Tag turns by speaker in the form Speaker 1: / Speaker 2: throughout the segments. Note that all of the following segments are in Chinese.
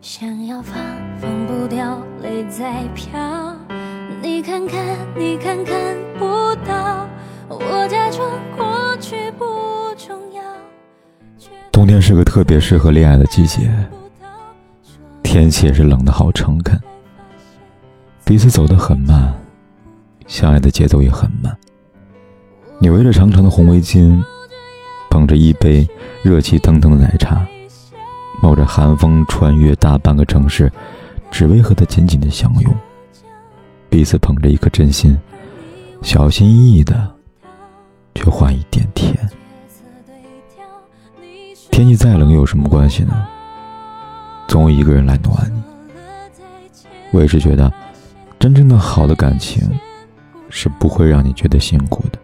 Speaker 1: 想要放放不掉，泪在飘。你看看，你看看不到。我假装过去不重要。
Speaker 2: 冬天是个特别适合恋爱的季节，天气也是冷的好诚恳。彼此走得很慢，相爱的节奏也很慢。你围着长长的红围巾，捧着一杯热气腾腾的奶茶。冒着寒风穿越大半个城市，只为和他紧紧的相拥。彼此捧着一颗真心，小心翼翼的，却换一点甜。天气再冷有什么关系呢？总有一个人来暖你。我也是觉得，真正的好的感情，是不会让你觉得辛苦的，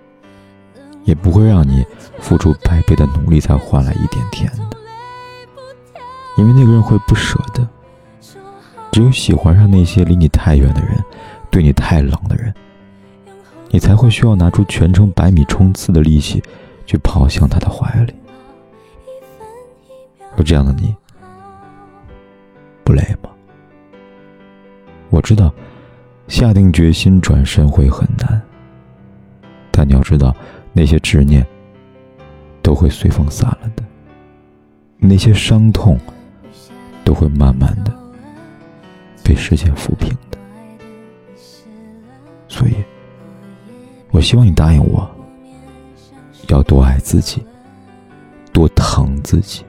Speaker 2: 也不会让你付出百倍的努力才换来一点甜的。因为那个人会不舍得，只有喜欢上那些离你太远的人，对你太冷的人，你才会需要拿出全程百米冲刺的力气，去跑向他的怀里。而这样的你，不累吗？我知道，下定决心转身会很难，但你要知道，那些执念都会随风散了的，那些伤痛。都会慢慢的被时间抚平的，所以，我希望你答应我，要多爱自己，多疼自己，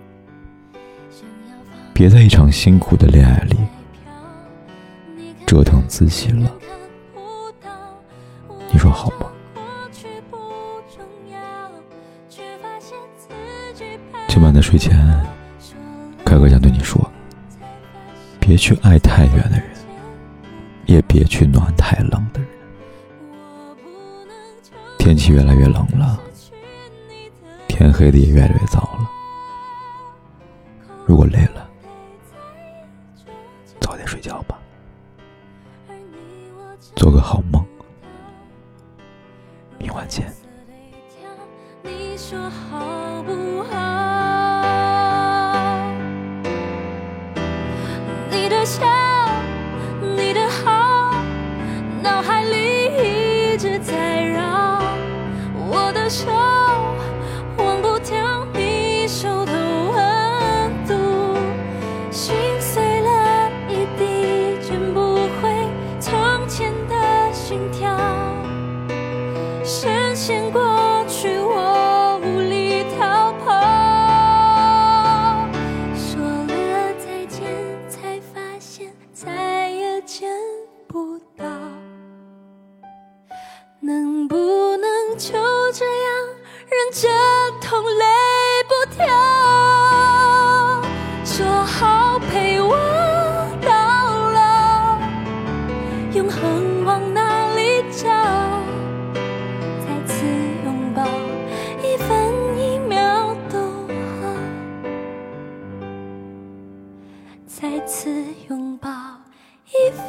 Speaker 2: 别在一场辛苦的恋爱里折腾自己了。你说好吗？今晚的睡前，凯哥想对你说。别去爱太远的人，也别去暖太冷的人。天气越来越冷了，天黑的也越来越早了。如果累了，早点睡觉吧，做个好梦。明晚见。
Speaker 1: 想，你的好，脑海里一直在绕。我的手这痛泪不掉，说好。陪我到老，永恒往哪里找？再次拥抱，一分一秒都好。再次拥抱，一分